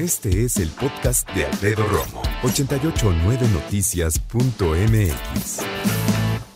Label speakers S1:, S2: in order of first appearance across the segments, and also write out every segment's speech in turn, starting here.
S1: Este es el podcast de Alfredo Romo, 889noticias.mx.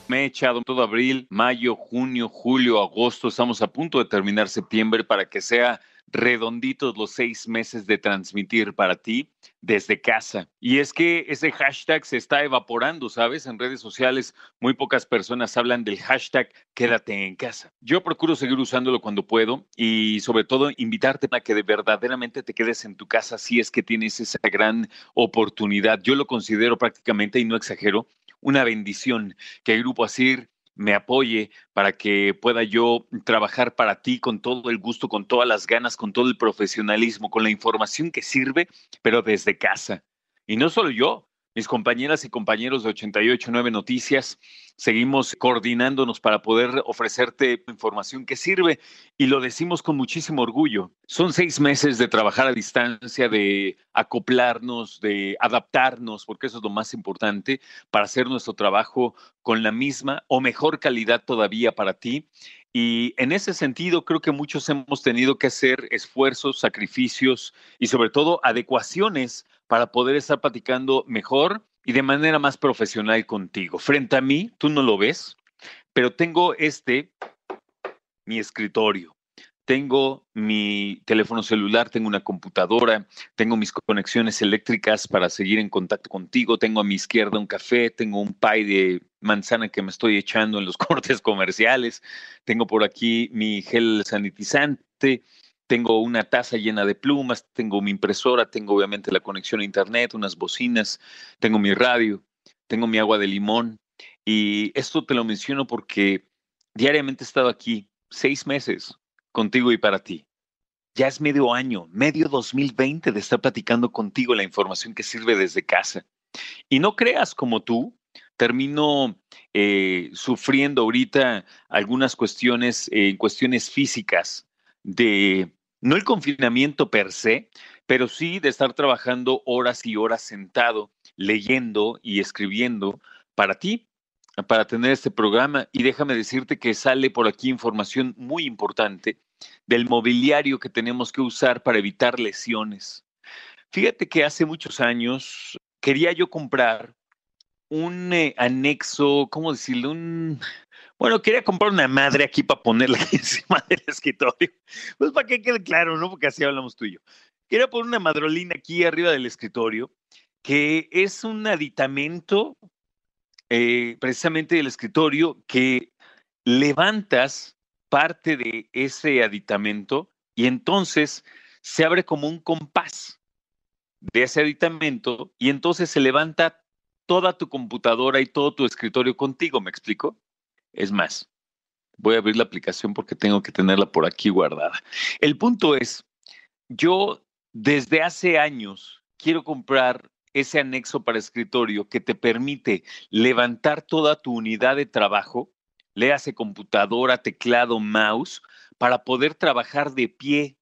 S2: Me he echado todo abril, mayo, junio, julio, agosto. Estamos a punto de terminar septiembre para que sea redonditos los seis meses de transmitir para ti desde casa. Y es que ese hashtag se está evaporando, ¿sabes? En redes sociales muy pocas personas hablan del hashtag quédate en casa. Yo procuro seguir usándolo cuando puedo y sobre todo invitarte a que de verdaderamente te quedes en tu casa si es que tienes esa gran oportunidad. Yo lo considero prácticamente, y no exagero, una bendición que el Grupo Asir me apoye para que pueda yo trabajar para ti con todo el gusto, con todas las ganas, con todo el profesionalismo, con la información que sirve, pero desde casa. Y no solo yo, mis compañeras y compañeros de 889 Noticias, seguimos coordinándonos para poder ofrecerte información que sirve y lo decimos con muchísimo orgullo. Son seis meses de trabajar a distancia, de acoplarnos, de adaptarnos, porque eso es lo más importante, para hacer nuestro trabajo con la misma o mejor calidad todavía para ti. Y en ese sentido, creo que muchos hemos tenido que hacer esfuerzos, sacrificios y sobre todo adecuaciones para poder estar platicando mejor y de manera más profesional contigo. Frente a mí, tú no lo ves, pero tengo este, mi escritorio. Tengo mi teléfono celular, tengo una computadora, tengo mis conexiones eléctricas para seguir en contacto contigo, tengo a mi izquierda un café, tengo un pie de manzana que me estoy echando en los cortes comerciales, tengo por aquí mi gel sanitizante, tengo una taza llena de plumas, tengo mi impresora, tengo obviamente la conexión a internet, unas bocinas, tengo mi radio, tengo mi agua de limón. Y esto te lo menciono porque diariamente he estado aquí seis meses contigo y para ti. Ya es medio año, medio 2020 de estar platicando contigo la información que sirve desde casa. Y no creas como tú, termino eh, sufriendo ahorita algunas cuestiones, eh, cuestiones físicas de, no el confinamiento per se, pero sí de estar trabajando horas y horas sentado, leyendo y escribiendo para ti, para tener este programa. Y déjame decirte que sale por aquí información muy importante del mobiliario que tenemos que usar para evitar lesiones. Fíjate que hace muchos años quería yo comprar un eh, anexo, ¿cómo decirlo? Un, bueno, quería comprar una madre aquí para ponerla encima del escritorio. Pues para que quede claro, ¿no? Porque así hablamos tú y yo. Quería poner una madrolina aquí arriba del escritorio, que es un aditamento eh, precisamente del escritorio que levantas parte de ese aditamento y entonces se abre como un compás de ese aditamento y entonces se levanta toda tu computadora y todo tu escritorio contigo, ¿me explico? Es más, voy a abrir la aplicación porque tengo que tenerla por aquí guardada. El punto es, yo desde hace años quiero comprar ese anexo para escritorio que te permite levantar toda tu unidad de trabajo, léase computadora, teclado, mouse, para poder trabajar de pie.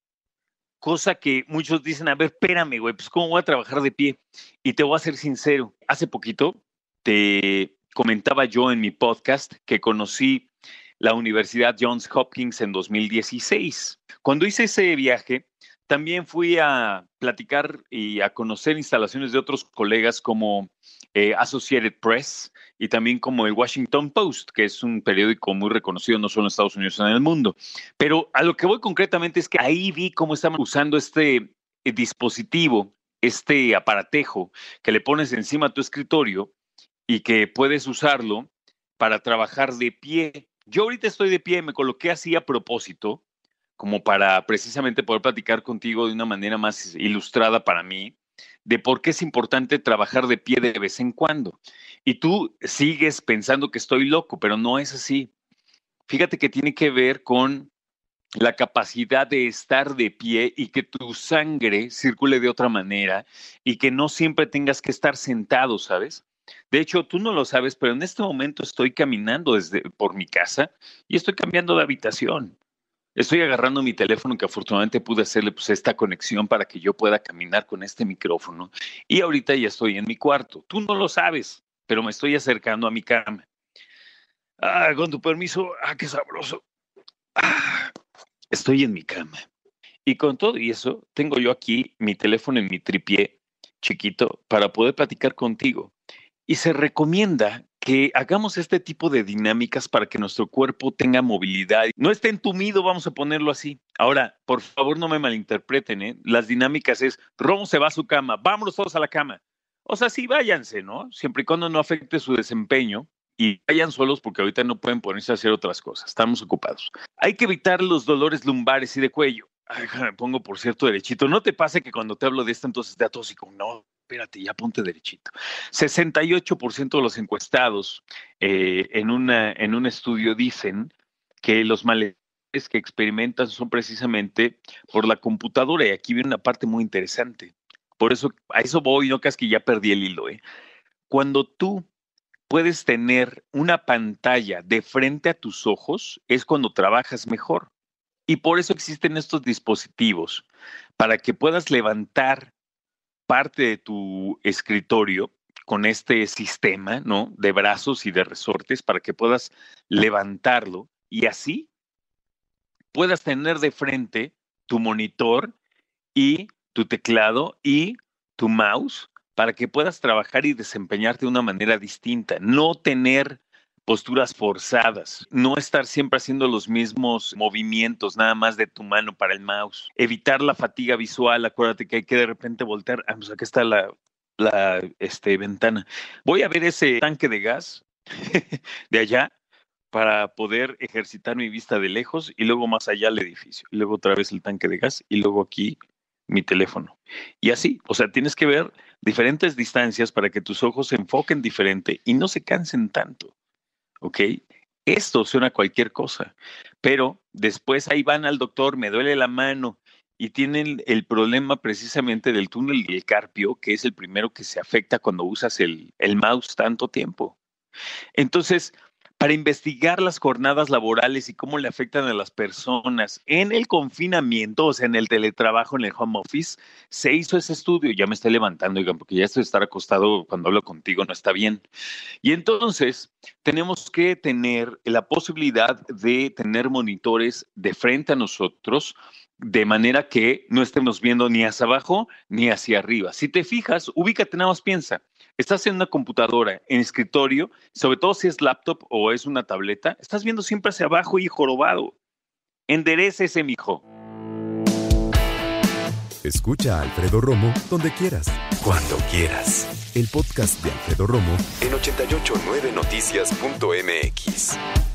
S2: Cosa que muchos dicen, a ver, espérame, güey, pues ¿cómo voy a trabajar de pie? Y te voy a ser sincero, hace poquito te comentaba yo en mi podcast que conocí la Universidad Johns Hopkins en 2016. Cuando hice ese viaje, también fui a platicar y a conocer instalaciones de otros colegas como eh, Associated Press y también como el Washington Post, que es un periódico muy reconocido no solo en Estados Unidos, sino en el mundo. Pero a lo que voy concretamente es que ahí vi cómo estaban usando este eh, dispositivo, este aparatejo que le pones encima a tu escritorio y que puedes usarlo para trabajar de pie. Yo ahorita estoy de pie, me coloqué así a propósito, como para precisamente poder platicar contigo de una manera más ilustrada para mí, de por qué es importante trabajar de pie de vez en cuando. Y tú sigues pensando que estoy loco, pero no es así. Fíjate que tiene que ver con la capacidad de estar de pie y que tu sangre circule de otra manera y que no siempre tengas que estar sentado, ¿sabes? De hecho, tú no lo sabes, pero en este momento estoy caminando desde por mi casa y estoy cambiando de habitación. Estoy agarrando mi teléfono que afortunadamente pude hacerle pues, esta conexión para que yo pueda caminar con este micrófono. Y ahorita ya estoy en mi cuarto. Tú no lo sabes, pero me estoy acercando a mi cama. Ah, con tu permiso, ah, qué sabroso. Ah, estoy en mi cama. Y con todo y eso, tengo yo aquí mi teléfono en mi tripié chiquito para poder platicar contigo. Y se recomienda que hagamos este tipo de dinámicas para que nuestro cuerpo tenga movilidad. No esté entumido, vamos a ponerlo así. Ahora, por favor, no me malinterpreten, ¿eh? Las dinámicas es, Ron se va a su cama, vámonos todos a la cama. O sea, sí, váyanse, ¿no? Siempre y cuando no afecte su desempeño y vayan solos porque ahorita no pueden ponerse a hacer otras cosas, estamos ocupados. Hay que evitar los dolores lumbares y de cuello. Ay, me pongo, por cierto, derechito. No te pase que cuando te hablo de esto, entonces te atóxico. No, espérate, ya ponte derechito. 68% de los encuestados eh, en, una, en un estudio dicen que los malestares que experimentan son precisamente por la computadora. Y aquí viene una parte muy interesante. Por eso, a eso voy, no casi que ya perdí el hilo. ¿eh? Cuando tú puedes tener una pantalla de frente a tus ojos, es cuando trabajas mejor. Y por eso existen estos dispositivos, para que puedas levantar parte de tu escritorio con este sistema, ¿no? De brazos y de resortes para que puedas levantarlo y así puedas tener de frente tu monitor y tu teclado y tu mouse para que puedas trabajar y desempeñarte de una manera distinta, no tener posturas forzadas, no estar siempre haciendo los mismos movimientos nada más de tu mano para el mouse, evitar la fatiga visual, acuérdate que hay que de repente voltear, ah, pues aquí está la, este, ventana. Voy a ver ese tanque de gas de allá para poder ejercitar mi vista de lejos y luego más allá el edificio, luego otra vez el tanque de gas y luego aquí mi teléfono. Y así, o sea, tienes que ver diferentes distancias para que tus ojos se enfoquen diferente y no se cansen tanto. ¿Ok? Esto suena a cualquier cosa, pero después ahí van al doctor, me duele la mano y tienen el problema precisamente del túnel del carpio, que es el primero que se afecta cuando usas el, el mouse tanto tiempo. Entonces, para investigar las jornadas laborales y cómo le afectan a las personas en el confinamiento, o sea, en el teletrabajo, en el home office, se hizo ese estudio. Ya me estoy levantando, oigan, porque ya estoy estar acostado cuando hablo contigo no está bien. Y entonces tenemos que tener la posibilidad de tener monitores de frente a nosotros de manera que no estemos viendo ni hacia abajo ni hacia arriba. Si te fijas, ubícate, nada más piensa estás en una computadora, en escritorio, sobre todo si es laptop o es una tableta, estás viendo siempre hacia abajo y jorobado. ese mijo.
S1: Escucha a Alfredo Romo donde quieras. Cuando quieras. El podcast de Alfredo Romo en 889noticias.mx.